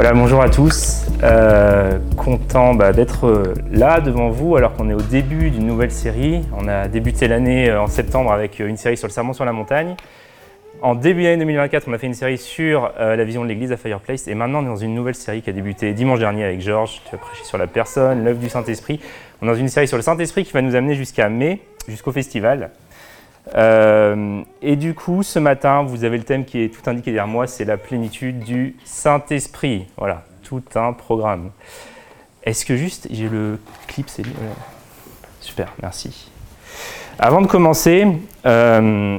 Voilà, bonjour à tous. Euh, content bah, d'être euh, là devant vous alors qu'on est au début d'une nouvelle série. On a débuté l'année euh, en septembre avec une série sur le serment sur la montagne. En début d'année 2024, on a fait une série sur la vision de l'Église à Fireplace. Et maintenant, on est dans une nouvelle série qui a débuté dimanche dernier avec Georges. Tu as prêché sur la personne, l'œuvre du Saint-Esprit. On est dans une série sur le Saint-Esprit qui va nous amener jusqu'à mai, jusqu'au festival. Euh, et du coup, ce matin, vous avez le thème qui est tout indiqué derrière moi, c'est la plénitude du Saint-Esprit. Voilà, tout un programme. Est-ce que juste, j'ai le clip, c'est Super, merci. Avant de commencer, euh,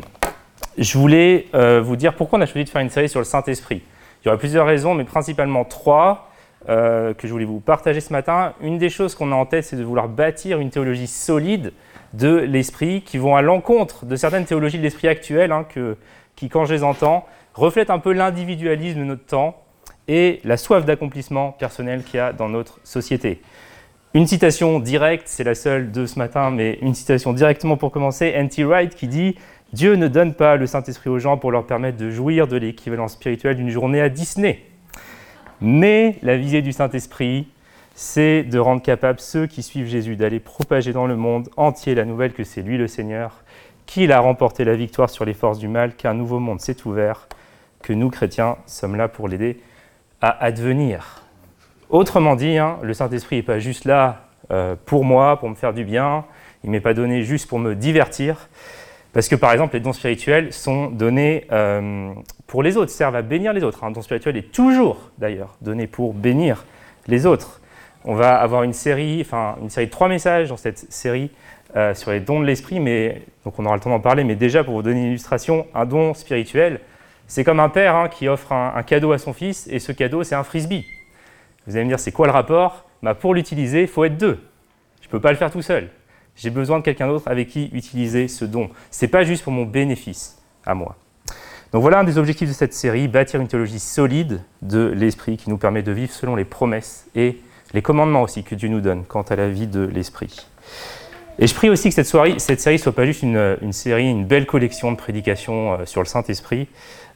je voulais euh, vous dire pourquoi on a choisi de faire une série sur le Saint-Esprit. Il y aurait plusieurs raisons, mais principalement trois que je voulais vous partager ce matin. Une des choses qu'on a en tête, c'est de vouloir bâtir une théologie solide de l'esprit qui vont à l'encontre de certaines théologies de l'esprit actuelles hein, qui, quand je les entends, reflètent un peu l'individualisme de notre temps et la soif d'accomplissement personnel qu'il y a dans notre société. Une citation directe, c'est la seule de ce matin, mais une citation directement pour commencer, N.T. Wright qui dit Dieu ne donne pas le Saint-Esprit aux gens pour leur permettre de jouir de l'équivalent spirituel d'une journée à Disney. Mais la visée du Saint-Esprit, c'est de rendre capable ceux qui suivent Jésus d'aller propager dans le monde entier la nouvelle que c'est lui le Seigneur, qu'il a remporté la victoire sur les forces du mal, qu'un nouveau monde s'est ouvert, que nous, chrétiens, sommes là pour l'aider à advenir. Autrement dit, hein, le Saint-Esprit n'est pas juste là euh, pour moi, pour me faire du bien, il ne m'est pas donné juste pour me divertir, parce que par exemple, les dons spirituels sont donnés euh, pour les autres, servent à bénir les autres. Un don spirituel est toujours d'ailleurs donné pour bénir les autres. On va avoir une série, enfin une série de trois messages dans cette série euh, sur les dons de l'esprit, mais donc on aura le temps d'en parler. Mais déjà pour vous donner une illustration, un don spirituel, c'est comme un père hein, qui offre un, cadeau à son fils, et ce cadeau c'est un frisbee. Vous allez me dire c'est quoi le rapport? Bah, Pour l'utiliser, il faut être deux. Je ne peux pas le faire tout seul. J'ai besoin de quelqu'un d'autre avec qui utiliser ce don. Ce n'est pas juste pour mon bénéfice à moi. Donc voilà un des objectifs de cette série, bâtir une théologie solide de l'esprit qui nous permet de vivre selon les promesses et les commandements aussi que Dieu nous donne quant à la vie de l'Esprit. Et je prie aussi que cette, soirée, cette série ne soit pas juste une, série, une belle collection de prédications euh, sur le Saint-Esprit,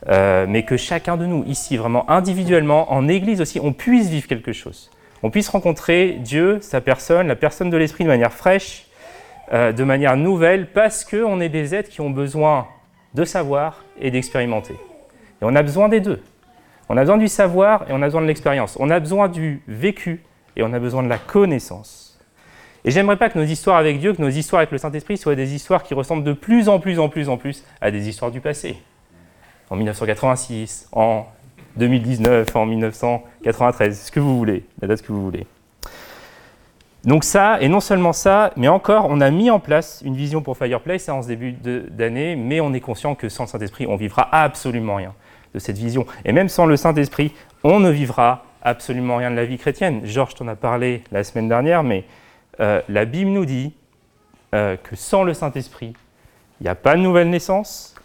euh, mais que chacun de nous, ici, vraiment individuellement, en Église aussi, on puisse vivre quelque chose. On puisse rencontrer Dieu, sa personne, la personne de l'Esprit de manière fraîche, euh, de manière nouvelle, parce qu'on est des êtres qui ont besoin de savoir et d'expérimenter. Et on a besoin des deux. On a besoin du savoir et on a besoin de l'expérience. On a besoin du vécu et on a besoin de la connaissance. Et j'aimerais pas que nos histoires avec Dieu, que nos histoires avec le Saint-Esprit soient des histoires qui ressemblent de plus en plus en plus en plus à des histoires du passé. En 1986, en 2019, en 1993, ce que vous voulez, la date que vous voulez. Donc ça, et non seulement ça, mais encore, on a mis en place une vision pour Fireplace en ce début d'année, mais on est conscient que sans le Saint-Esprit, on vivra absolument rien de cette vision. Et même sans le Saint-Esprit, on ne vivra absolument rien de la vie chrétienne. Georges t'en a parlé la semaine dernière, mais euh, la Bible nous dit euh, que sans le Saint-Esprit, il n'y a pas de nouvelle naissance,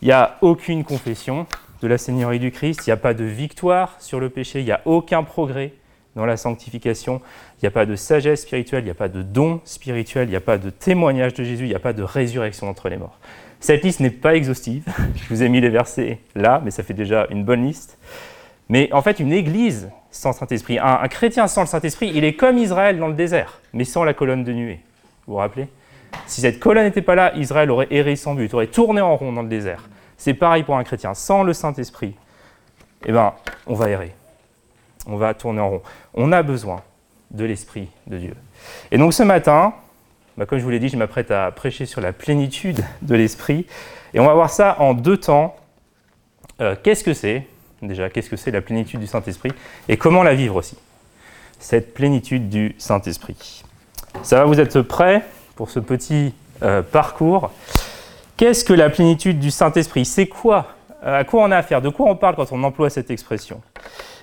il n'y a aucune confession de la Seigneurie du Christ, il n'y a pas de victoire sur le péché, il n'y a aucun progrès dans la sanctification, il n'y a pas de sagesse spirituelle, il n'y a pas de don spirituel, il n'y a pas de témoignage de Jésus, il n'y a pas de résurrection entre les morts. Cette liste n'est pas exhaustive, je vous ai mis les versets là, mais ça fait déjà une bonne liste. Mais en fait, une église sans Saint-Esprit, un, chrétien sans le Saint-Esprit, il est comme Israël dans le désert, mais sans la colonne de nuée. Vous vous rappelez? Si cette colonne n'était pas là, Israël aurait erré sans but, aurait tourné en rond dans le désert. C'est pareil pour un chrétien. Sans le Saint-Esprit, eh ben, on va errer. On va tourner en rond. On a besoin de l'Esprit de Dieu. Et donc ce matin, bah, comme je vous l'ai dit, je m'apprête à prêcher sur la plénitude de l'Esprit. Et on va voir ça en deux temps. Euh, qu'est-ce que c'est? Déjà, qu'est-ce que c'est la plénitude du Saint-Esprit et comment la vivre aussi, cette plénitude du Saint-Esprit. Ça va, vous êtes prêts pour ce petit euh, parcours? Qu'est-ce que la plénitude du Saint-Esprit? C'est quoi? À quoi on a affaire? De quoi on parle quand on emploie cette expression?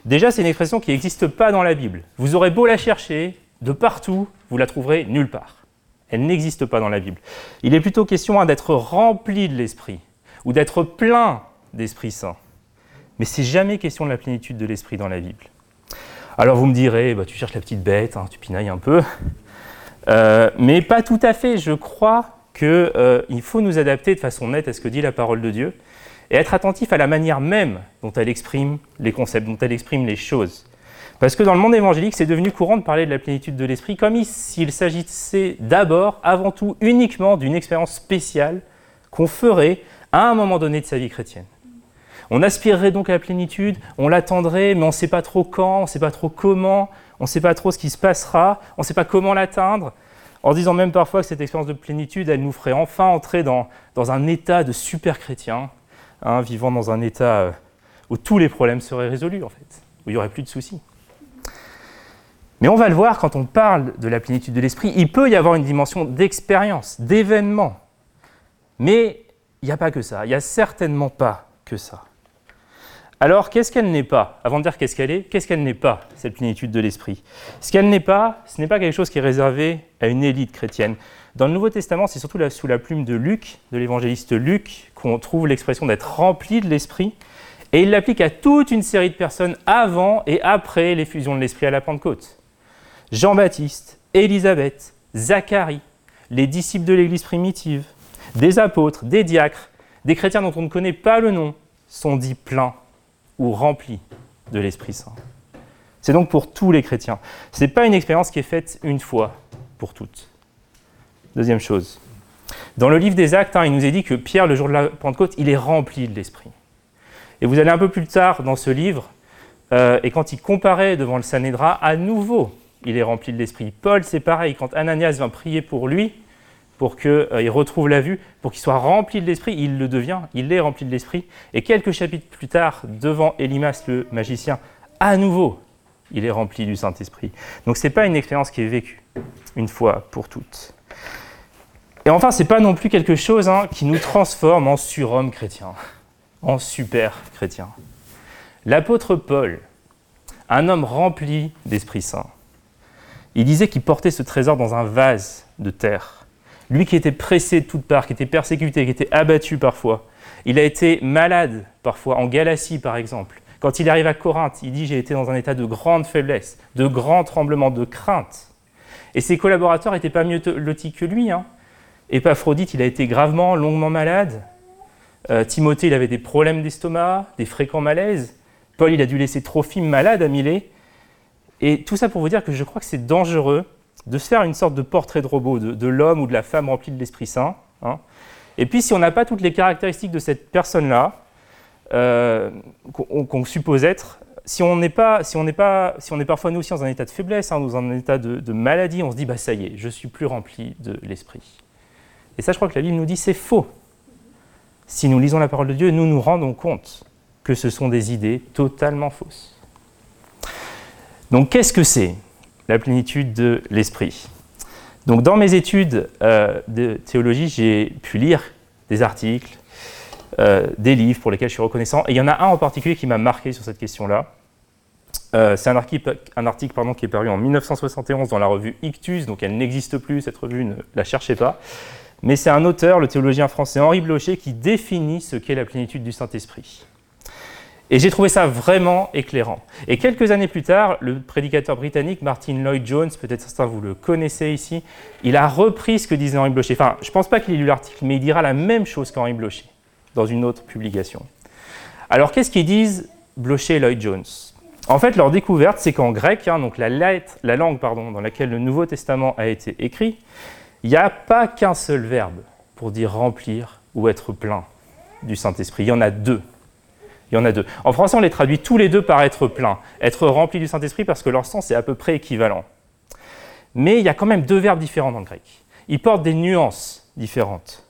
Déjà, c'est une expression qui n'existe pas dans la Bible. Vous aurez beau la chercher, de partout, vous la trouverez nulle part. Elle n'existe pas dans la Bible. Il est plutôt question hein, d'être rempli de l'Esprit ou d'être plein d'Esprit Saint. Mais c'est jamais question de la plénitude de l'esprit dans la Bible. Alors vous me direz, bah, tu cherches la petite bête, hein, tu pinailles un peu. Euh, mais pas tout à fait. Je crois qu'il euh, faut nous adapter de façon nette à ce que dit la parole de Dieu. et être attentif à la manière même dont elle exprime les concepts, dont elle exprime les choses. Parce que dans le monde évangélique, c'est devenu courant de parler de la plénitude de l'esprit comme s'il s'agissait d'abord, avant tout, uniquement d'une expérience spéciale qu'on ferait à un moment donné de sa vie chrétienne. On aspirerait donc à la plénitude, on l'attendrait, mais on ne sait pas trop quand, on ne sait pas trop comment, on ne sait pas trop ce qui se passera, on ne sait pas comment l'atteindre, en disant même parfois que cette expérience de plénitude, elle nous ferait enfin entrer dans, un état de super chrétien, hein, vivant dans un état euh, où tous les problèmes seraient résolus, en fait, où il n'y aurait plus de soucis. Mais on va le voir, quand on parle de la plénitude de l'esprit, il peut y avoir une dimension d'expérience, d'événement. Mais il n'y a pas que ça, il n'y a certainement pas que ça. Alors, qu'est-ce qu'elle n'est pas? Avant de dire qu'est-ce qu'elle est, qu'est-ce qu'elle n'est pas, cette plénitude de l'esprit? Ce qu'elle n'est pas, ce n'est pas quelque chose qui est réservé à une élite chrétienne. Dans le Nouveau Testament, c'est surtout sous la plume de Luc, de l'évangéliste Luc, qu'on trouve l'expression d'être rempli de l'esprit. Et il l'applique à toute une série de personnes avant et après l'effusion de l'esprit à la Pentecôte. Jean-Baptiste, Élisabeth, Zacharie, les disciples de l'Église primitive, des apôtres, des diacres, des chrétiens dont on ne connaît pas le nom, sont dits pleins ou remplis de l'Esprit Saint. C'est donc pour tous les chrétiens. Ce n'est pas une expérience qui est faite une fois pour toutes. Deuxième chose. Dans le livre des Actes, hein, il nous est dit que Pierre, le jour de la Pentecôte, il est rempli de l'Esprit. Et vous allez un peu plus tard dans ce livre, euh, et quand il comparait devant le Sanhédrin, à nouveau, il est rempli de l'Esprit. Paul, c'est pareil, quand Ananias vient prier pour lui, pour qu'il euh, retrouve la vue, pour qu'il soit rempli de l'esprit, il le devient, il est rempli de l'esprit. Et quelques chapitres plus tard, devant Elimas le magicien, à nouveau, il est rempli du Saint-Esprit. Donc ce n'est pas une expérience qui est vécue une fois pour toutes. Et enfin, ce n'est pas non plus quelque chose hein, qui nous transforme en surhomme chrétien, en super chrétien. L'apôtre Paul, un homme rempli d'Esprit Saint, il disait qu'il portait ce trésor dans un vase de terre lui qui était pressé de toutes parts, qui était persécuté, qui était abattu parfois. Il a été malade parfois, en Galatie par exemple. Quand il arrive à Corinthe, il dit J'ai été dans un état de grande faiblesse, de grand tremblement, de crainte. Et ses collaborateurs n'étaient pas mieux lotis que lui. Hein. Épaphrodite, il a été gravement, longuement malade. Euh, Timothée, il avait des problèmes d'estomac, des fréquents malaises. Paul, il a dû laisser Trophime malade à Milet. Et tout ça pour vous dire que je crois que c'est dangereux de se faire une sorte de portrait de robot de, l'homme ou de la femme rempli de l'Esprit Saint. Hein. Et puis si on n'a pas toutes les caractéristiques de cette personne-là, euh, qu'on suppose être, si on n'est pas, si on pas, si on est parfois nous aussi dans un état de faiblesse, hein, dans un état de, maladie, on se dit bah ça y est, je suis plus rempli de l'esprit. Et ça, je crois que la Bible nous dit c'est faux. Si nous lisons la parole de Dieu, nous nous rendons compte que ce sont des idées totalement fausses. Donc qu'est-ce que c'est? La plénitude de l'esprit. Donc dans mes études euh, de théologie, j'ai pu lire des articles, euh, des livres pour lesquels je suis reconnaissant, et il y en a un en particulier qui m'a marqué sur cette question-là. Euh, c'est un article, qui est paru en 1971 dans la revue Ictus, donc elle n'existe plus, cette revue, ne la cherchez pas. Mais c'est un auteur, le théologien français Henri Blocher, qui définit ce qu'est la plénitude du Saint-Esprit. Et j'ai trouvé ça vraiment éclairant. Et quelques années plus tard, le prédicateur britannique Martin Lloyd Jones, peut-être certains vous le connaissez ici, il a repris ce que disait Henri Blocher. Enfin, je ne pense pas qu'il ait lu l'article, mais il dira la même chose qu'Henri Blocher dans une autre publication. Alors, qu'est-ce qu'ils disent Blocher et Lloyd Jones? En fait, leur découverte, c'est qu'en grec, hein, donc la, la langue pardon, dans laquelle le Nouveau Testament a été écrit, il n'y a pas qu'un seul verbe pour dire remplir ou être plein du Saint-Esprit. Il y en a deux. Il y en a deux. En français, on les traduit tous les deux par être plein, être rempli du Saint-Esprit, parce que leur sens est à peu près équivalent. Mais il y a quand même deux verbes différents dans le grec. Ils portent des nuances différentes.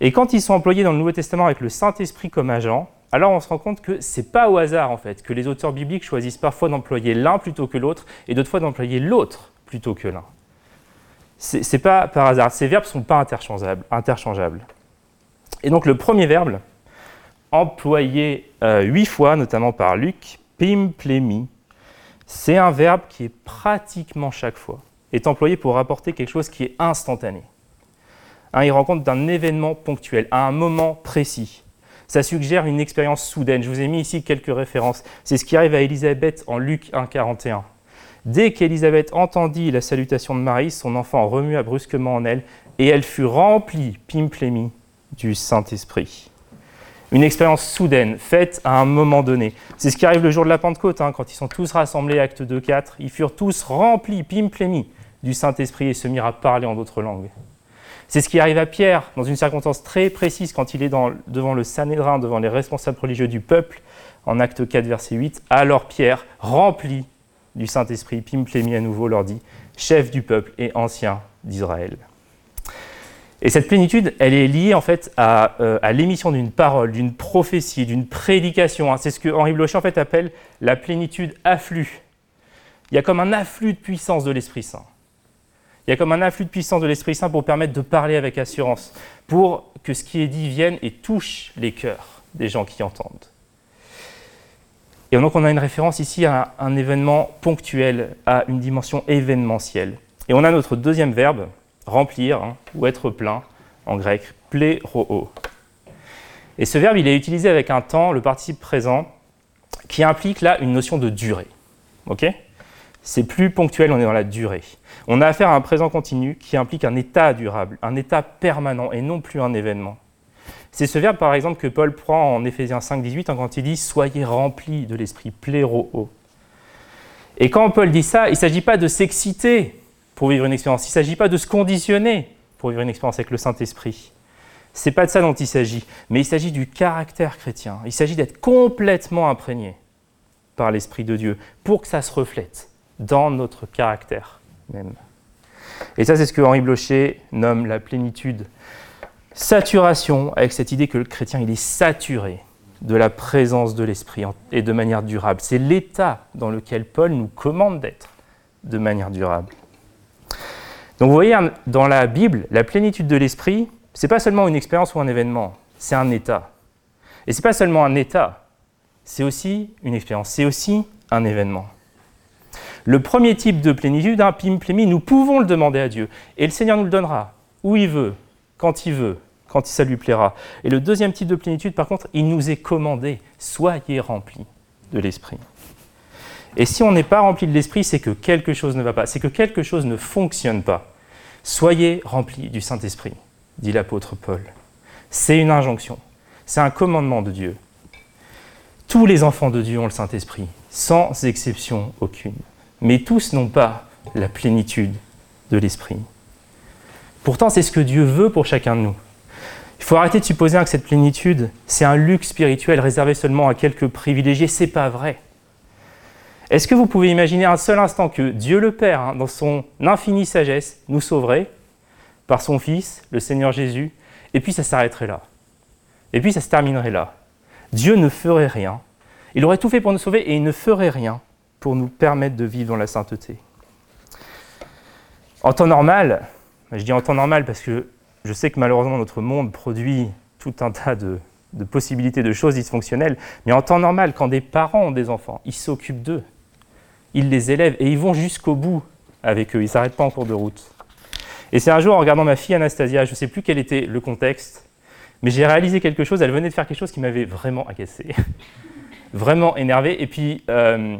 Et quand ils sont employés dans le Nouveau Testament avec le Saint-Esprit comme agent, alors on se rend compte que c'est pas au hasard en fait que les auteurs bibliques choisissent parfois d'employer l'un plutôt que l'autre et d'autres fois d'employer l'autre plutôt que l'un. C'est pas par hasard. Ces verbes ne sont pas interchangeables. Et donc le premier verbe, employé euh, huit fois, notamment par Luc, pimplemi. C'est un verbe qui est pratiquement chaque fois est employé pour rapporter quelque chose qui est instantané. Hein, il rend compte d'un événement ponctuel, à un moment précis. Ça suggère une expérience soudaine. Je vous ai mis ici quelques références. C'est ce qui arrive à Élisabeth en Luc 1,41. Dès qu'Élisabeth entendit la salutation de Marie, son enfant remua brusquement en elle, et elle fut remplie, pimplemi, du Saint-Esprit. Une expérience soudaine, faite à un moment donné. C'est ce qui arrive le jour de la Pentecôte, hein, quand ils sont tous rassemblés, acte 2, 4. Ils furent tous remplis, pim-plémi, du Saint-Esprit et se mirent à parler en d'autres langues. C'est ce qui arrive à Pierre dans une circonstance très précise quand il est devant le Sanhédrin, devant les responsables religieux du peuple, en acte 4, verset 8. Alors Pierre, rempli du Saint-Esprit, pim-plémi à nouveau, leur dit Chef du peuple et ancien d'Israël. Et cette plénitude, elle est liée en fait à, euh, l'émission d'une parole, d'une prophétie, d'une prédication. Hein. C'est ce que Henri Blocher en fait appelle la plénitude afflux. Il y a comme un afflux de puissance de l'Esprit Saint. Il y a comme un afflux de puissance de l'Esprit Saint pour permettre de parler avec assurance, pour que ce qui est dit vienne et touche les cœurs des gens qui entendent. Et donc on a une référence ici à un événement ponctuel, à une dimension événementielle. Et on a notre deuxième verbe, remplir hein, ou être plein, en grec, pléro. Et ce verbe, il est utilisé avec un temps, le participe présent, qui implique là une notion de durée. Ok? C'est plus ponctuel, on est dans la durée. On a affaire à un présent continu qui implique un état durable, un état permanent et non plus un événement. C'est ce verbe, par exemple, que Paul prend en Éphésiens 5, 18, quand il dit Soyez remplis de l'esprit, pléro. Et quand Paul dit ça, il ne s'agit pas de s'exciter pour vivre une expérience, il ne s'agit pas de se conditionner pour vivre une expérience avec le Saint-Esprit. Ce n'est pas de ça dont il s'agit, mais il s'agit du caractère chrétien. Il s'agit d'être complètement imprégné par l'Esprit de Dieu pour que ça se reflète dans notre caractère même. Et ça, c'est ce que Henri Blocher nomme la plénitude. Saturation, avec cette idée que le chrétien, il est saturé de la présence de l'Esprit et de manière durable. C'est l'état dans lequel Paul nous commande d'être de manière durable. Donc vous voyez, dans la Bible, la plénitude de l'Esprit, ce n'est pas seulement une expérience ou un événement, c'est un état. Et ce n'est pas seulement un état, c'est aussi une expérience, c'est aussi un événement. Le premier type de plénitude, un pim plémi, nous pouvons le demander à Dieu. Et le Seigneur nous le donnera, où il veut, quand il veut, quand ça lui plaira. Et le deuxième type de plénitude, par contre, il nous est commandé, soyez remplis de l'Esprit. Et si on n'est pas rempli de l'Esprit, c'est que quelque chose ne va pas, c'est que quelque chose ne fonctionne pas. Soyez remplis du Saint-Esprit, dit l'apôtre Paul. C'est une injonction, c'est un commandement de Dieu. Tous les enfants de Dieu ont le Saint-Esprit, sans exception aucune mais tous n'ont pas la plénitude de l'esprit. Pourtant, c'est ce que Dieu veut pour chacun de nous. Il faut arrêter de supposer que cette plénitude, c'est un luxe spirituel réservé seulement à quelques privilégiés. C'est pas vrai. Est-ce que vous pouvez imaginer un seul instant que Dieu le Père, hein, dans son infinie sagesse, nous sauverait par son Fils, le Seigneur Jésus, et puis ça s'arrêterait là. Et puis ça se terminerait là. Dieu ne ferait rien. Il aurait tout fait pour nous sauver et il ne ferait rien pour nous permettre de vivre dans la sainteté. En temps normal, je dis en temps normal parce que je sais que malheureusement notre monde produit tout un tas de, possibilités de choses dysfonctionnelles, mais en temps normal, quand des parents ont des enfants, ils s'occupent d'eux, ils les élèvent et ils vont jusqu'au bout avec eux, ils ne s'arrêtent pas en cours de route. Et c'est un jour en regardant ma fille Anastasia, je ne sais plus quel était le contexte, mais j'ai réalisé quelque chose, elle venait de faire quelque chose qui m'avait vraiment agacé, vraiment énervé, et puis... Euh,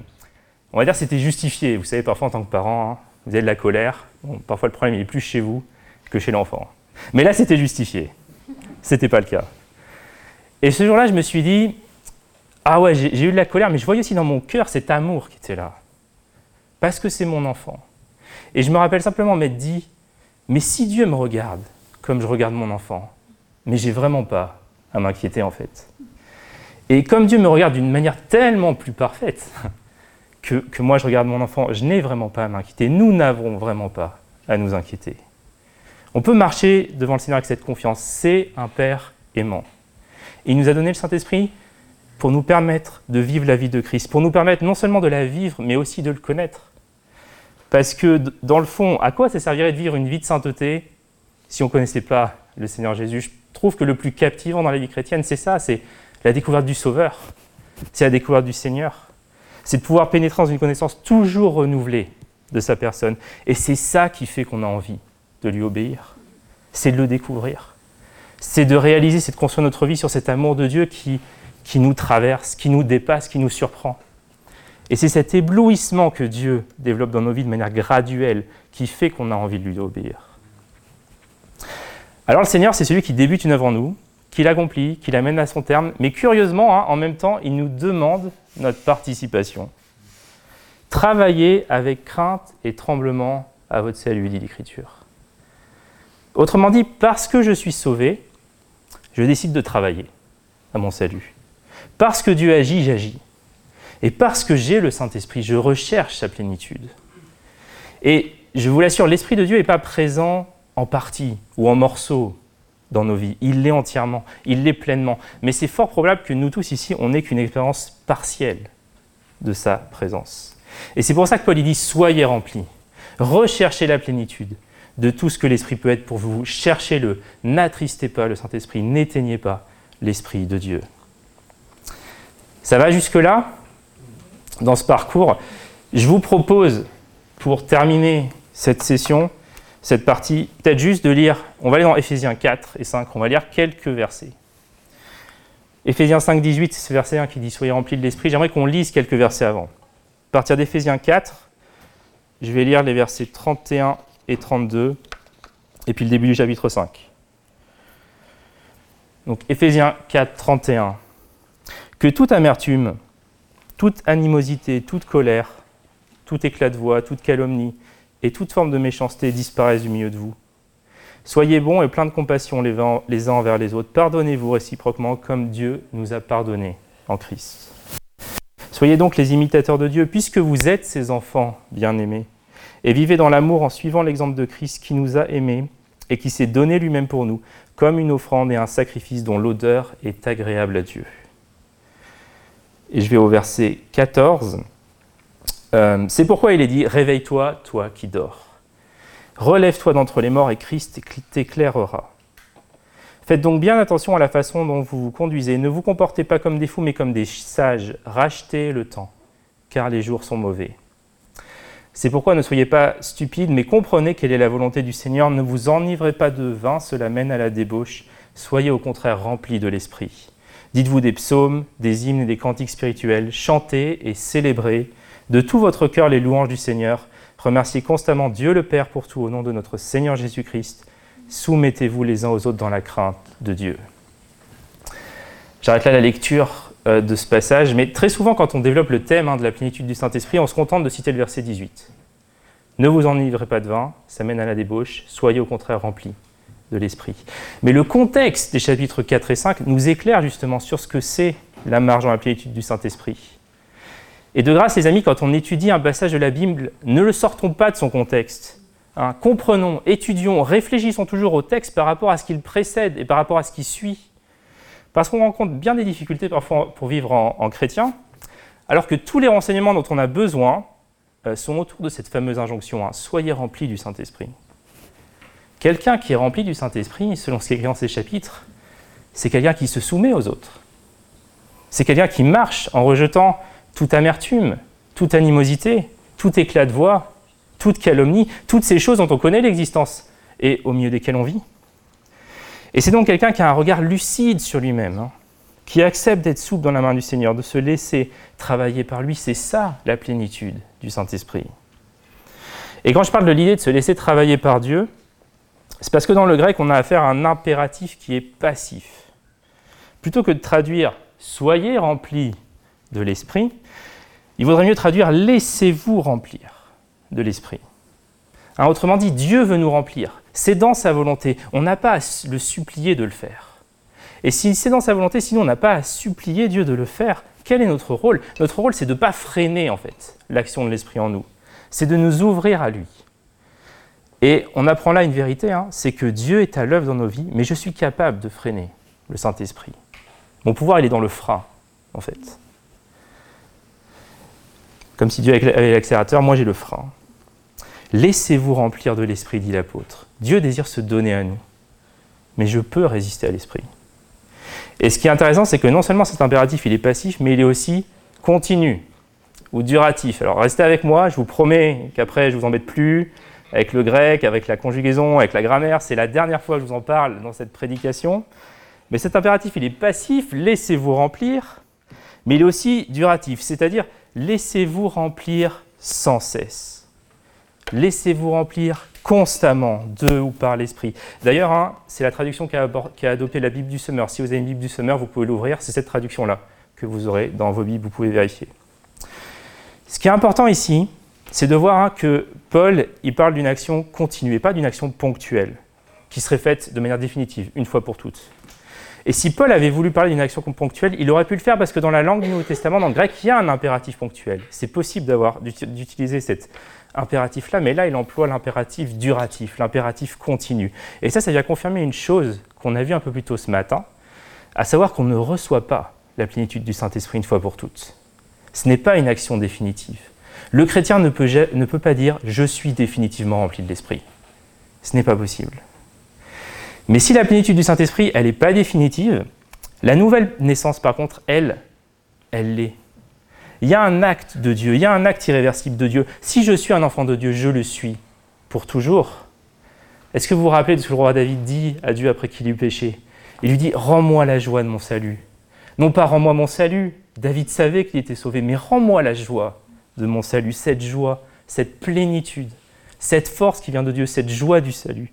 on va dire c'était justifié. Vous savez, parfois en tant que parent, hein, vous avez de la colère. parfois le problème il est plus chez vous que chez l'enfant. Mais là, c'était justifié. C'était pas le cas. Et ce jour-là, je me suis dit, ah ouais, j'ai eu de la colère, mais je voyais aussi dans mon cœur cet amour qui était là. Parce que c'est mon enfant. Et je me rappelle simplement m'être dit, mais si Dieu me regarde comme je regarde mon enfant, mais j'ai vraiment pas à m'inquiéter en fait. Et comme Dieu me regarde d'une manière tellement plus parfaite, que, moi je regarde mon enfant, je n'ai vraiment pas à m'inquiéter. Nous n'avons vraiment pas à nous inquiéter. On peut marcher devant le Seigneur avec cette confiance. C'est un Père aimant. il nous a donné le Saint-Esprit pour nous permettre de vivre la vie de Christ, pour nous permettre non seulement de la vivre, mais aussi de le connaître. Parce que dans le fond, à quoi ça servirait de vivre une vie de sainteté si on ne connaissait pas le Seigneur Jésus? Je trouve que le plus captivant dans la vie chrétienne, c'est ça, c'est la découverte du Sauveur, c'est la découverte du Seigneur c'est de pouvoir pénétrer dans une connaissance toujours renouvelée de sa personne. Et c'est ça qui fait qu'on a envie de lui obéir. C'est de le découvrir. C'est de réaliser, c'est de construire notre vie sur cet amour de Dieu qui, qui nous traverse, qui nous dépasse, qui nous surprend. Et c'est cet éblouissement que Dieu développe dans nos vies de manière graduelle qui fait qu'on a envie de lui obéir. Alors le Seigneur, c'est celui qui débute une œuvre en nous, qu'il accomplit, qu'il amène à son terme, mais curieusement, hein, en même temps, il nous demande notre participation. Travaillez avec crainte et tremblement à votre salut, dit l'Écriture. Autrement dit, parce que je suis sauvé, je décide de travailler à mon salut. Parce que Dieu agit, j'agis. Et parce que j'ai le Saint-Esprit, je recherche sa plénitude. Et je vous l'assure, l'Esprit de Dieu n'est pas présent en partie ou en morceaux dans nos vies. Il l'est entièrement, il l'est pleinement. Mais c'est fort probable que nous tous ici, on n'ait qu'une expérience partielle de sa présence. Et c'est pour ça que Paul dit Soyez remplis, recherchez la plénitude de tout ce que l'Esprit peut être pour vous. Cherchez-le, n'attristez pas le Saint-Esprit, n'éteignez pas l'Esprit de Dieu. Ça va jusque-là? Dans ce parcours Je vous propose, pour terminer cette session, cette partie, peut-être juste de lire, on va aller dans Ephésiens 4 et 5, on va lire quelques versets. Éphésiens 5, 18, c'est ce verset 1 qui dit Soyez remplis de l'esprit. J'aimerais qu'on lise quelques versets avant. À partir d'Éphésiens 4, je vais lire les versets 31 et 32, et puis le début du chapitre 5. Donc Éphésiens 4, 31. Que toute amertume, toute animosité, toute colère, tout éclat de voix, toute calomnie et toute forme de méchanceté disparaissent du milieu de vous. Soyez bons et pleins de compassion les uns envers les autres. Pardonnez-vous réciproquement comme Dieu nous a pardonné en Christ. Soyez donc les imitateurs de Dieu, puisque vous êtes ses enfants bien-aimés, et vivez dans l'amour en suivant l'exemple de Christ qui nous a aimés et qui s'est donné lui-même pour nous, comme une offrande et un sacrifice dont l'odeur est agréable à Dieu. Et je vais au verset 14. Euh, c'est pourquoi il est dit Réveille-toi, toi qui dors. Relève-toi d'entre les morts et Christ t'éclairera. Faites donc bien attention à la façon dont vous vous conduisez. Ne vous comportez pas comme des fous, mais comme des sages. Rachetez le temps, car les jours sont mauvais. C'est pourquoi ne soyez pas stupides, mais comprenez quelle est la volonté du Seigneur. Ne vous enivrez pas de vin, cela mène à la débauche. Soyez au contraire remplis de l'Esprit. Dites-vous des psaumes, des hymnes et des cantiques spirituels. Chantez et célébrez de tout votre cœur les louanges du Seigneur. Remerciez constamment Dieu le Père pour tout au nom de notre Seigneur Jésus-Christ. Soumettez-vous les uns aux autres dans la crainte de Dieu. J'arrête là la lecture euh, de ce passage, mais très souvent quand on développe le thème hein, de la plénitude du Saint-Esprit, on se contente de citer le verset 18. Ne vous enivrez pas de vin, ça mène à la débauche, soyez au contraire remplis de l'Esprit. Mais le contexte des chapitres 4 et 5 nous éclaire justement sur ce que c'est la marge dans la du Saint-Esprit. Et de grâce, les amis, quand on étudie un passage de la Bible, ne le sortons pas de son contexte. Hein. comprenons, étudions, réfléchissons toujours au texte par rapport à ce qu'il précède et par rapport à ce qui suit. Parce qu'on rencontre bien des difficultés parfois pour vivre en, chrétien, alors que tous les renseignements dont on a besoin euh, sont autour de cette fameuse injonction, hein. soyez remplis du Saint-Esprit. Quelqu'un qui est rempli du Saint-Esprit, selon ce qui est écrit dans ces chapitres, c'est quelqu'un qui se soumet aux autres. C'est quelqu'un qui marche en rejetant toute amertume, toute animosité, tout éclat de voix, toute calomnie, toutes ces choses dont on connaît l'existence et au milieu desquelles on vit. Et c'est donc quelqu'un qui a un regard lucide sur lui-même, hein, qui accepte d'être souple dans la main du Seigneur, de se laisser travailler par lui. C'est ça la plénitude du Saint-Esprit. Et quand je parle de l'idée de se laisser travailler par Dieu, c'est parce que dans le grec, on a affaire à un impératif qui est passif. Plutôt que de traduire soyez remplis de l'esprit, il vaudrait mieux traduire laissez-vous remplir de l'esprit. Hein, autrement dit, Dieu veut nous remplir. C'est dans sa volonté. On n'a pas à le supplier de le faire. Et si c'est dans sa volonté, sinon on n'a pas à supplier Dieu de le faire, quel est notre rôle? Notre rôle, c'est de ne pas freiner en fait l'action de l'esprit en nous. C'est de nous ouvrir à lui. Et on apprend là une vérité, hein, c'est que Dieu est à l'œuvre dans nos vies, mais je suis capable de freiner le Saint-Esprit. Mon pouvoir, il est dans le frein, en fait. Comme si Dieu avait l'accélérateur, moi j'ai le frein. Laissez-vous remplir de l'Esprit, dit l'apôtre. Dieu désire se donner à nous, mais je peux résister à l'Esprit. Et ce qui est intéressant, c'est que non seulement cet impératif, il est passif, mais il est aussi continu ou duratif. Alors restez avec moi, je vous promets qu'après je ne vous embête plus, avec le grec, avec la conjugaison, avec la grammaire. C'est la dernière fois que je vous en parle dans cette prédication. Mais cet impératif, il est passif, laissez-vous remplir, mais il est aussi duratif, c'est-à-dire laissez-vous remplir sans cesse. Laissez-vous remplir constamment de ou par l'Esprit. D'ailleurs, hein, c'est la traduction qu'a a adopté la Bible du Summer. Si vous avez une Bible du Summer, vous pouvez l'ouvrir. C'est cette traduction-là que vous aurez dans vos Bibles. Vous pouvez vérifier. Ce qui est important ici, c'est de voir hein, que Paul, il parle d'une action continue et pas d'une action ponctuelle, qui serait faite de manière définitive, une fois pour toutes. Et si Paul avait voulu parler d'une action ponctuelle, il aurait pu le faire parce que dans la langue du Nouveau Testament, dans le grec, il y a un impératif ponctuel. C'est possible d'utiliser cet impératif-là, mais là, il emploie l'impératif duratif, l'impératif continu. Et ça, ça vient confirmer une chose qu'on a vue un peu plus tôt ce matin, à savoir qu'on ne reçoit pas la plénitude du Saint-Esprit une fois pour toutes. Ce n'est pas une action définitive. Le chrétien ne peut, pas dire je suis définitivement rempli de l'Esprit. Ce n'est pas possible. Mais si la plénitude du Saint-Esprit, elle n'est pas définitive, la nouvelle naissance, par contre, elle, elle l'est. Il y a un acte de Dieu, il y a un acte irréversible de Dieu. Si je suis un enfant de Dieu, je le suis pour toujours. Est-ce que vous vous rappelez de ce que le roi David dit à Dieu après qu'il eut péché? Il lui dit Rends-moi la joie de mon salut. Non pas rends-moi mon salut, David savait qu'il était sauvé, mais rends-moi la joie de mon salut, cette joie, cette plénitude, cette force qui vient de Dieu, cette joie du salut.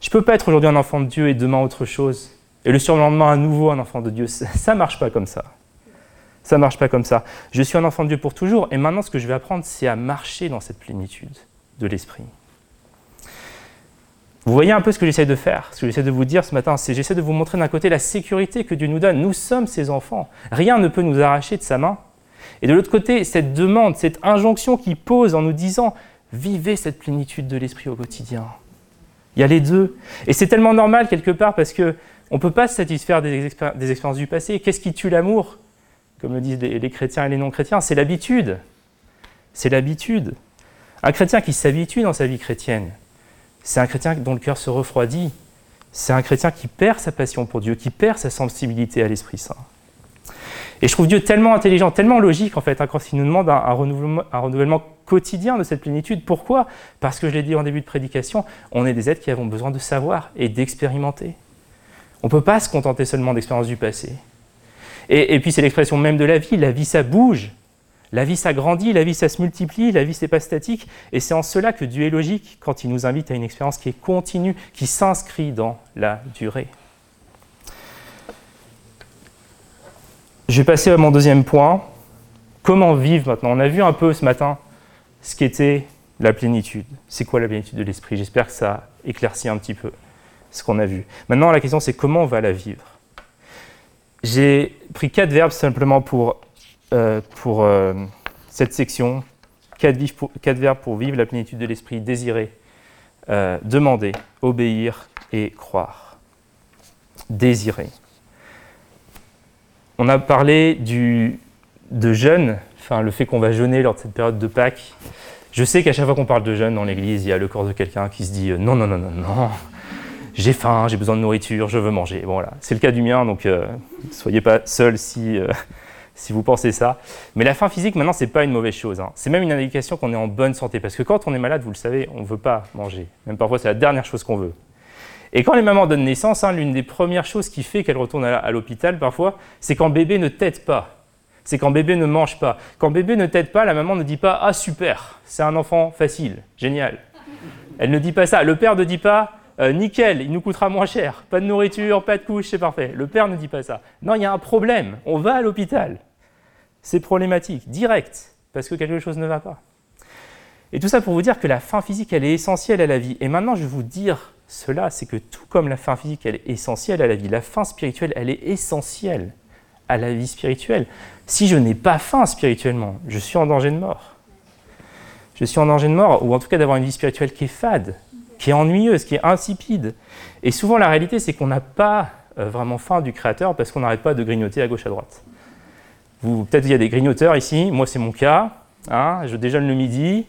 Je ne peux pas être aujourd'hui un enfant de Dieu et demain autre chose, et le surlendemain à nouveau un enfant de Dieu. Ça ne marche pas comme ça. Ça ne marche pas comme ça. Je suis un enfant de Dieu pour toujours, et maintenant ce que je vais apprendre, c'est à marcher dans cette plénitude de l'esprit. Vous voyez un peu ce que j'essaie de faire, ce que j'essaie de vous dire ce matin, c'est j'essaie de vous montrer d'un côté la sécurité que Dieu nous donne. Nous sommes ses enfants. Rien ne peut nous arracher de sa main. Et de l'autre côté, cette demande, cette injonction qui pose en nous disant vivez cette plénitude de l'esprit au quotidien. Il y a les deux. Et c'est tellement normal quelque part parce que on ne peut pas se satisfaire des, expériences du passé. Qu'est-ce qui tue l'amour? Comme le disent les, chrétiens et les non-chrétiens, c'est l'habitude. C'est l'habitude. Un chrétien qui s'habitue dans sa vie chrétienne, c'est un chrétien dont le cœur se refroidit. C'est un chrétien qui perd sa passion pour Dieu, qui perd sa sensibilité à l'Esprit Saint. Et je trouve Dieu tellement intelligent, tellement logique en fait, hein, quand il nous demande un, renouvellement, quotidien de cette plénitude. Pourquoi? Parce que je l'ai dit en début de prédication, on est des êtres qui avons besoin de savoir et d'expérimenter. On ne peut pas se contenter seulement d'expériences du passé. Et, puis c'est l'expression même de la vie, la vie ça bouge, la vie s'agrandit, la vie ça se multiplie, la vie c'est pas statique, et c'est en cela que Dieu est logique quand il nous invite à une expérience qui est continue, qui s'inscrit dans la durée. Je vais passer à mon deuxième point. Comment vivre maintenant? On a vu un peu ce matin ce qu'était la plénitude. C'est quoi la plénitude de l'esprit? J'espère que ça éclaircit un petit peu ce qu'on a vu. Maintenant, la question c'est comment on va la vivre? J'ai pris quatre verbes simplement pour, euh, pour euh, cette section. Quatre, verbes pour vivre la plénitude de l'esprit. Désirer, euh, demander, obéir et croire. Désirer. On a parlé du, de jeûne, enfin le fait qu'on va jeûner lors de cette période de Pâques. Je sais qu'à chaque fois qu'on parle de jeûne dans l'église, il y a le corps de quelqu'un qui se dit non, non, non, non, non, j'ai faim, j'ai besoin de nourriture, je veux manger. Bon, voilà, c'est le cas du mien, donc ne soyez pas seul si, si vous pensez ça. Mais la faim physique, maintenant, c'est pas une mauvaise chose. Hein. C'est même une indication qu'on est en bonne santé, parce que quand on est malade, vous le savez, on ne veut pas manger. Même parfois, c'est la dernière chose qu'on veut. Et quand les mamans donnent naissance, hein, l'une des premières choses qui fait qu'elles retournent à l'hôpital parfois, c'est quand bébé ne tète pas. C'est quand bébé ne mange pas. Quand bébé ne tète pas, la maman ne dit pas Ah super, c'est un enfant facile, génial. Elle ne dit pas ça. Le père ne dit pas euh, Nickel, il nous coûtera moins cher. Pas de nourriture, pas de couche, c'est parfait. Le père ne dit pas ça. Non, il y a un problème. On va à l'hôpital. C'est problématique, direct, parce que quelque chose ne va pas. Et tout ça pour vous dire que la faim physique, elle est essentielle à la vie. Et maintenant, je vais vous dire cela, c'est que tout comme la faim physique, elle est essentielle à la vie, la faim spirituelle, elle est essentielle à la vie spirituelle. Si je n'ai pas faim spirituellement, je suis en danger de mort. Je suis en danger de mort, ou en tout cas d'avoir une vie spirituelle qui est fade, qui est ennuyeuse, qui est insipide. Et souvent, la réalité, c'est qu'on n'a pas euh, vraiment faim du Créateur parce qu'on n'arrête pas de grignoter à gauche à droite. Peut-être il y a des grignoteurs ici, moi c'est mon cas. Hein, je déjeune le midi,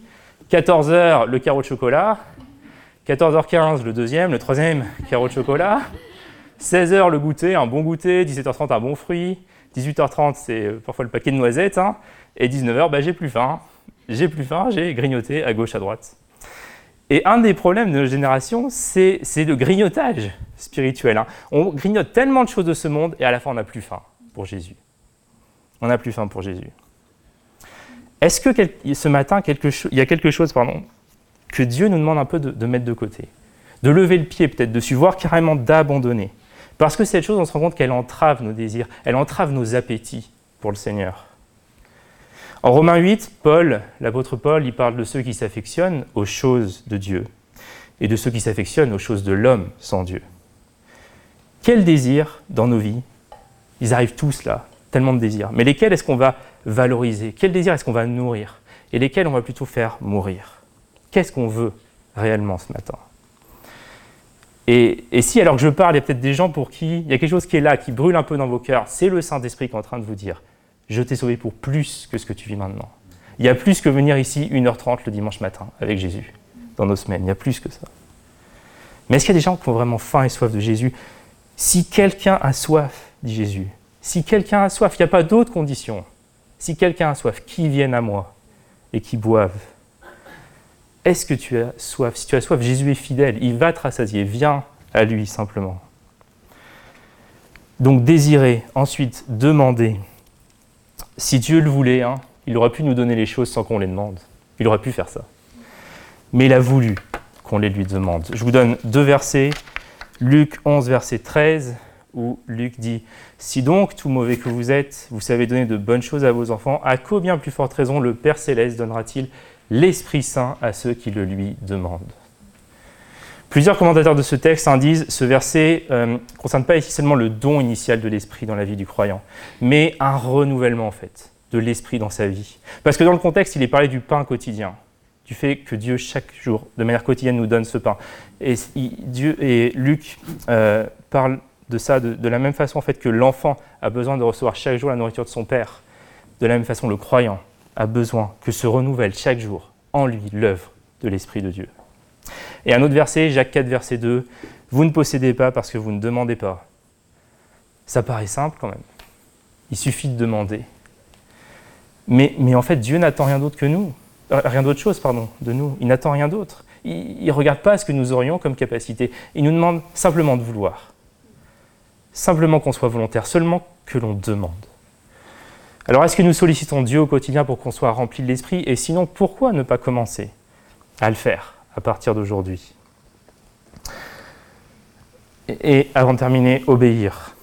14h, le carreau de chocolat. 14h15, le deuxième. Le troisième, carreau de chocolat. 16h, le goûter, un bon goûter. 17h30, un bon fruit. 18h30, c'est euh, parfois le paquet de noisettes. Hein. Et 19h, bah, j'ai plus faim. J'ai plus faim, j'ai grignoté à gauche, à droite. Et un des problèmes de notre génération, c'est le grignotage spirituel. Hein. On grignote tellement de choses de ce monde et à la fin, on n'a plus faim pour Jésus. On n'a plus faim pour Jésus. Est-ce que ce matin, il y a quelque chose pardon, que Dieu nous demande un peu de, mettre de côté De lever le pied peut-être dessus, voire carrément d'abandonner Parce que cette chose, on se rend compte qu'elle entrave nos désirs, elle entrave nos appétits pour le Seigneur. En Romains 8, Paul, l'apôtre Paul, il parle de ceux qui s'affectionnent aux choses de Dieu et de ceux qui s'affectionnent aux choses de l'homme sans Dieu. Quels désirs dans nos vies? Ils arrivent tous là, tellement de désirs. Mais lesquels est-ce qu'on va valoriser? Quels désirs est-ce qu'on va nourrir? Et lesquels on va plutôt faire mourir? Qu'est-ce qu'on veut réellement ce matin? Et, si, alors que je parle, il y a peut-être des gens pour qui il y a quelque chose qui est là, qui brûle un peu dans vos cœurs, c'est le Saint-Esprit qui est en train de vous dire Je t'ai sauvé pour plus que ce que tu vis maintenant. Il y a plus que venir ici 1h30 le dimanche matin avec Jésus dans nos semaines. Il y a plus que ça. Mais est-ce qu'il y a des gens qui ont vraiment faim et soif de Jésus? Si quelqu'un a soif, dit Jésus, si quelqu'un a soif, il n'y a pas d'autre condition. Si quelqu'un a soif, qui vienne à moi et qui boive. Est-ce que tu as soif? Si tu as soif, Jésus est fidèle, il va te rassasier, viens à lui simplement. Donc désirer, ensuite demander. Si Dieu le voulait, hein, il aurait pu nous donner les choses sans qu'on les demande. Il aurait pu faire ça. Mais il a voulu qu'on les lui demande. Je vous donne deux versets. Luc 11, verset 13 où Luc dit Si donc, tout mauvais que vous êtes, vous savez donner de bonnes choses à vos enfants, à quoi bien plus forte raison le Père céleste donnera-t-il l'Esprit Saint à ceux qui le lui demandent Plusieurs commentateurs de ce texte disent ce verset ne euh, concerne pas ici seulement le don initial de l'Esprit dans la vie du croyant, mais un renouvellement en fait de l'Esprit dans sa vie. Parce que dans le contexte, il est parlé du pain quotidien, du fait que Dieu chaque jour, de manière quotidienne, nous donne ce pain. Et, Dieu, et Luc euh, parle de ça de, la même façon en fait, que l'enfant a besoin de recevoir chaque jour la nourriture de son père. De la même façon, le croyant a besoin que se renouvelle chaque jour en lui l'œuvre de l'Esprit de Dieu. Et un autre verset, Jacques 4, verset 2, Vous ne possédez pas parce que vous ne demandez pas. Ça paraît simple quand même. Il suffit de demander. Mais, en fait, Dieu n'attend rien d'autre que nous. Euh, rien d'autre chose, pardon, de nous. Il n'attend rien d'autre. Il ne regarde pas ce que nous aurions comme capacité. Il nous demande simplement de vouloir simplement qu'on soit volontaire, seulement que l'on demande. Alors est-ce que nous sollicitons Dieu au quotidien pour qu'on soit rempli de l'Esprit Et sinon, pourquoi ne pas commencer à le faire à partir d'aujourd'hui? Et, avant de terminer, obéir.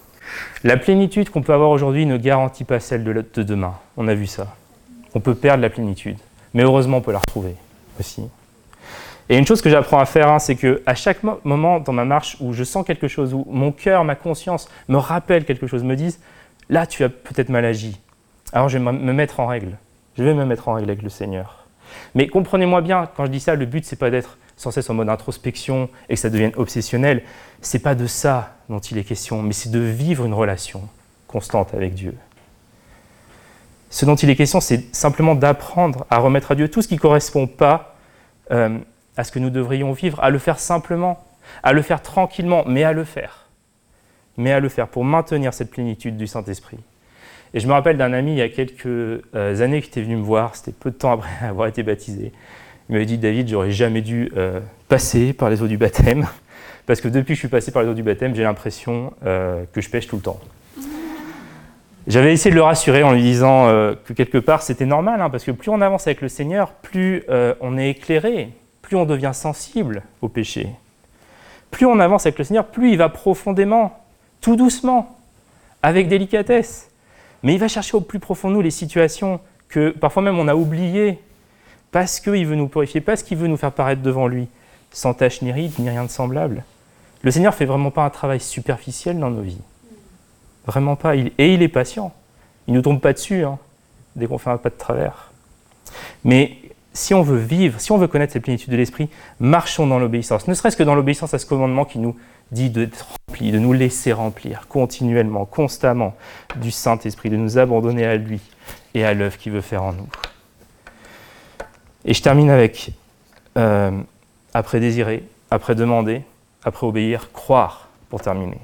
La plénitude qu'on peut avoir aujourd'hui ne garantit pas celle de, de demain. On a vu ça. On peut perdre la plénitude, mais heureusement on peut la retrouver aussi. Et une chose que j'apprends à faire, hein, c'est que à chaque moment dans ma marche où je sens quelque chose, où mon cœur, ma conscience me rappelle quelque chose, me disent là tu as peut-être mal agi. Alors je vais me mettre en règle. Je vais me mettre en règle avec le Seigneur. Mais comprenez-moi bien, quand je dis ça, le but c'est pas d'être sans cesse en mode introspection et que ça devienne obsessionnel. C'est pas de ça dont il est question, mais c'est de vivre une relation constante avec Dieu. Ce dont il est question, c'est simplement d'apprendre à remettre à Dieu tout ce qui ne correspond pas euh, à ce que nous devrions vivre, à le faire simplement, à le faire tranquillement, mais à le faire. Mais à le faire pour maintenir cette plénitude du Saint-Esprit. Et je me rappelle d'un ami il y a quelques euh, années qui était venu me voir, c'était peu de temps après avoir été baptisé. Il m'avait dit David, j'aurais jamais dû euh, passer par les eaux du baptême, parce que depuis que je suis passé par les eaux du baptême, j'ai l'impression euh, que je pêche tout le temps. J'avais essayé de le rassurer en lui disant que quelque part c'était normal, hein, parce que plus on avance avec le Seigneur, plus on est éclairé, plus on devient sensible au péché. Plus on avance avec le Seigneur, plus il va profondément, tout doucement, avec délicatesse. Mais il va chercher au plus profond de nous les situations que parfois même on a oubliées, parce qu'il veut nous purifier, parce qu'il veut nous faire paraître devant lui, sans tache ni ride, ni rien de semblable. Le Seigneur ne fait vraiment pas un travail superficiel dans nos vies. Vraiment pas. et il est patient. Il ne nous tombe pas dessus hein, dès qu'on fait un pas de travers. Mais si on veut vivre, si on veut connaître cette plénitude de l'esprit, marchons dans l'obéissance. Ne serait-ce que dans l'obéissance à ce commandement qui nous dit d'être rempli, de nous laisser remplir continuellement, constamment du Saint-Esprit, de nous abandonner à lui et à l'œuvre qu'il veut faire en nous. Et je termine avec, euh, après désirer, après demander, après obéir, croire, pour terminer.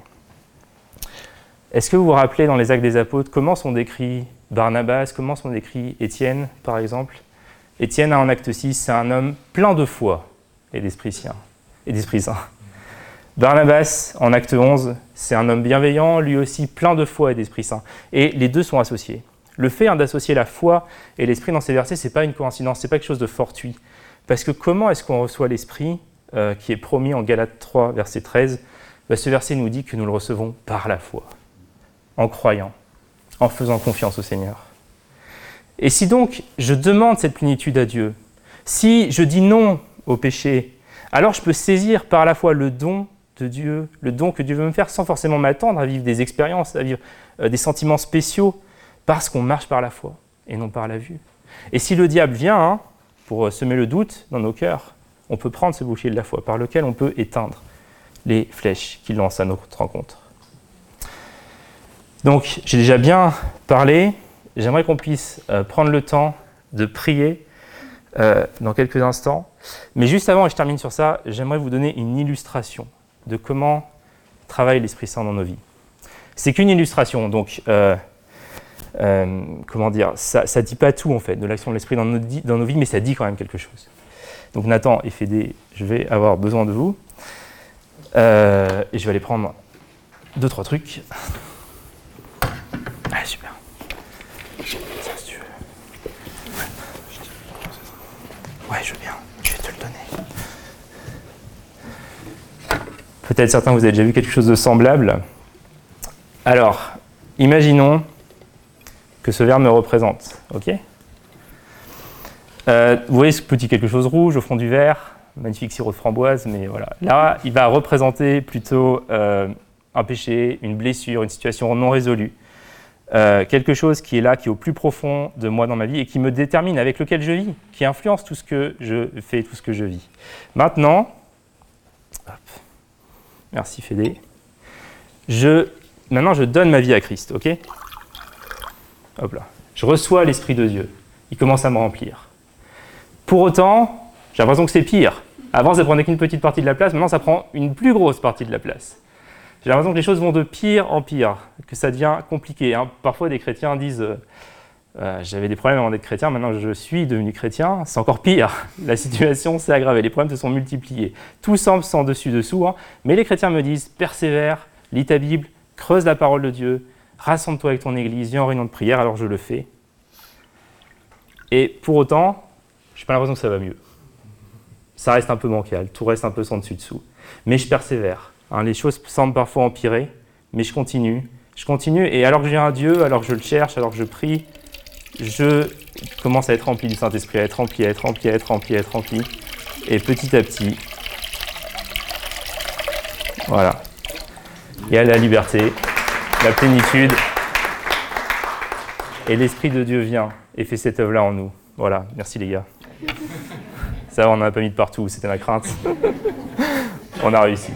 Est-ce que vous vous rappelez dans les actes des apôtres comment sont décrits Barnabas, comment sont décrits Étienne, par exemple? Étienne, en acte 6, c'est un homme plein de foi et d'esprit saint. Et d'esprit saint. Barnabas, en acte 11, c'est un homme bienveillant, lui aussi plein de foi et d'esprit saint. Et les deux sont associés. Le fait hein, d'associer la foi et l'esprit dans ces versets, c'est pas une coïncidence, c'est pas quelque chose de fortuit. Parce que comment est-ce qu'on reçoit l'esprit euh, qui est promis en Galates 3, verset 13 bah, Ce verset nous dit que nous le recevons par la foi, en croyant, en faisant confiance au Seigneur. Et si donc je demande cette plénitude à Dieu, si je dis non au péché, alors je peux saisir par la foi le don de Dieu, le don que Dieu veut me faire sans forcément m'attendre à vivre des expériences, à vivre euh, des sentiments spéciaux, parce qu'on marche par la foi et non par la vue. Et si le diable vient hein, pour euh, semer le doute dans nos cœurs, on peut prendre ce bouclier de la foi par lequel on peut éteindre les flèches qu'il lance à notre rencontre. Donc j'ai déjà bien parlé, j'aimerais qu'on puisse euh, prendre le temps de prier euh, dans quelques instants. Mais juste avant, et je termine sur ça, j'aimerais vous donner une illustration de comment travaille l'Esprit Saint dans nos vies. C'est qu'une illustration, donc euh, comment dire, ça ne dit pas tout en fait de l'action de l'Esprit dans, nos vies, mais ça dit quand même quelque chose. Donc Nathan et Fédé, je vais avoir besoin de vous. et je vais aller prendre deux, trois trucs. Ah, super. Ouais, je veux bien, je vais te le donner. Peut-être certains, vous avez déjà vu quelque chose de semblable. Alors, imaginons que ce verre me représente, ok? Euh, Vous voyez ce petit quelque chose rouge au fond du verre, magnifique sirop de framboise, mais voilà. Là, il va représenter plutôt euh, un péché, une blessure, une situation non résolue. Euh, quelque chose qui est là, qui est au plus profond de moi dans ma vie et qui me détermine, avec lequel je vis, qui influence tout ce que je fais, tout ce que je vis. Maintenant, merci Fédé, je, maintenant je donne ma vie à Christ, ok? Hop là. Je reçois l'Esprit de Dieu. Il commence à me remplir. Pour autant, j'ai l'impression que c'est pire. Avant, ça prenait qu'une petite partie de la place, maintenant, ça prend une plus grosse partie de la place. J'ai l'impression que les choses vont de pire en pire, que ça devient compliqué. Hein. Parfois, des chrétiens disent euh, euh, J'avais des problèmes avant d'être chrétien, maintenant je suis devenu chrétien. C'est encore pire. La situation s'est aggravée, les problèmes se sont multipliés. Tout semble sans dessus-dessous. Hein. Mais les chrétiens me disent Persévère, lis ta Bible, creuse la parole de Dieu, rassemble-toi avec ton église, viens en réunion de prière, alors je le fais. Et pour autant, je n'ai pas l'impression que ça va mieux. Ça reste un peu bancal, tout reste un peu sans dessus-dessous. Mais je persévère. Hein, les choses semblent parfois empirer, mais je continue. Je continue, et alors que j'ai un Dieu, alors que je le cherche, alors que je prie, je commence à être rempli du Saint-Esprit, à être rempli, à être rempli, à être rempli, à être rempli. Et petit à petit, voilà. Il y a la liberté, la plénitude. Et l'Esprit de Dieu vient et fait cette œuvre-là en nous. Voilà, merci les gars. Ça, on n'en a pas mis de partout, c'était ma crainte. on a réussi.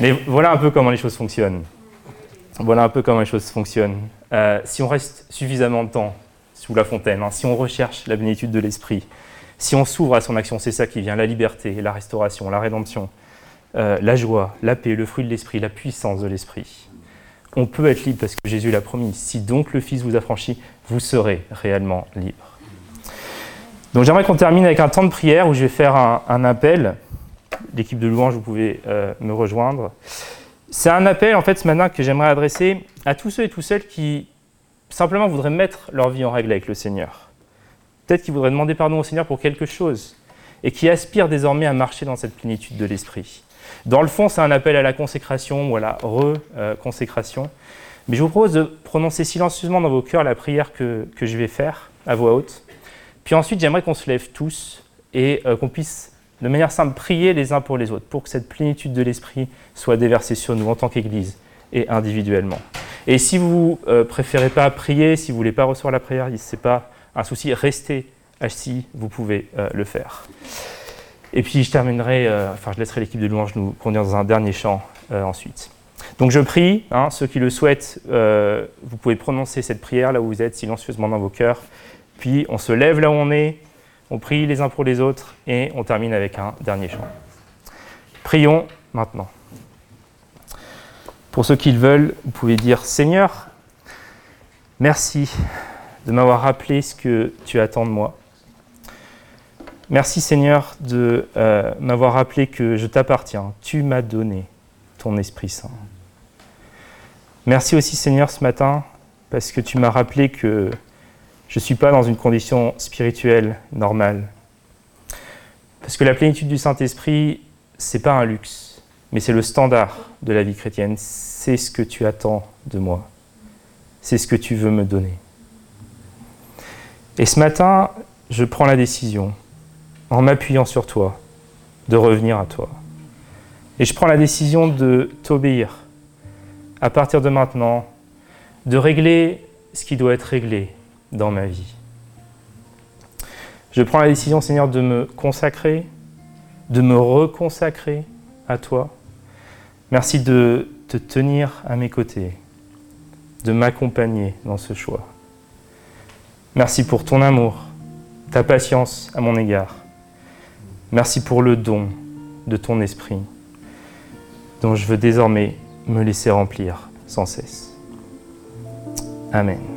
Mais voilà un peu comment les choses fonctionnent. Voilà un peu comment les choses fonctionnent. Euh, si on reste suffisamment de temps sous la fontaine, hein, si on recherche la bénédicte de l'esprit, si on s'ouvre à son action, c'est ça qui vient, la liberté, la restauration, la rédemption, euh, la joie, la paix, le fruit de l'esprit, la puissance de l'esprit. On peut être libre parce que Jésus l'a promis. Si donc le Fils vous a franchi, vous serez réellement libre. Donc j'aimerais qu'on termine avec un temps de prière où je vais faire un appel l'équipe de louange, vous pouvez euh, me rejoindre. C'est un appel en fait ce matin que j'aimerais adresser à tous ceux et toutes celles qui simplement voudraient mettre leur vie en règle avec le Seigneur. Peut-être qu'ils voudraient demander pardon au Seigneur pour quelque chose et qui aspirent désormais à marcher dans cette plénitude de l'esprit. Dans le fond, c'est un appel à la consécration ou à la reconsécration. Mais je vous propose de prononcer silencieusement dans vos cœurs la prière que, je vais faire à voix haute. Puis ensuite, j'aimerais qu'on se lève tous et euh, qu'on puisse de manière simple, prier les uns pour les autres, pour que cette plénitude de l'Esprit soit déversée sur nous en tant qu'Église et individuellement. Et si vous ne euh, préférez pas prier, si vous ne voulez pas recevoir la prière, ce n'est pas un souci, restez assis, vous pouvez euh, le faire. Et puis je terminerai, euh, enfin je laisserai l'équipe de louange nous conduire dans un dernier chant ensuite. Donc je prie, hein, ceux qui le souhaitent, vous pouvez prononcer cette prière là où vous êtes, silencieusement dans vos cœurs. Puis on se lève là où on est, on prie les uns pour les autres et on termine avec un dernier chant. Prions maintenant. Pour ceux qui le veulent, vous pouvez dire Seigneur, merci de m'avoir rappelé ce que tu attends de moi. Merci Seigneur de euh, m'avoir rappelé que je t'appartiens. Tu m'as donné ton Esprit Saint. Merci aussi Seigneur ce matin parce que tu m'as rappelé que Je ne suis pas dans une condition spirituelle normale. Parce que la plénitude du Saint-Esprit, c'est pas un luxe, mais c'est le standard de la vie chrétienne. C'est ce que tu attends de moi. C'est ce que tu veux me donner. Et ce matin, je prends la décision, en m'appuyant sur toi, de revenir à toi. Et je prends la décision de t'obéir. À partir de maintenant, de régler ce qui doit être réglé dans ma vie. Je prends la décision, Seigneur, de me consacrer, de me reconsacrer à toi. Merci de te tenir à mes côtés, de m'accompagner dans ce choix. Merci pour ton amour, ta patience à mon égard. Merci pour le don de ton esprit, dont je veux désormais me laisser remplir sans cesse. Amen.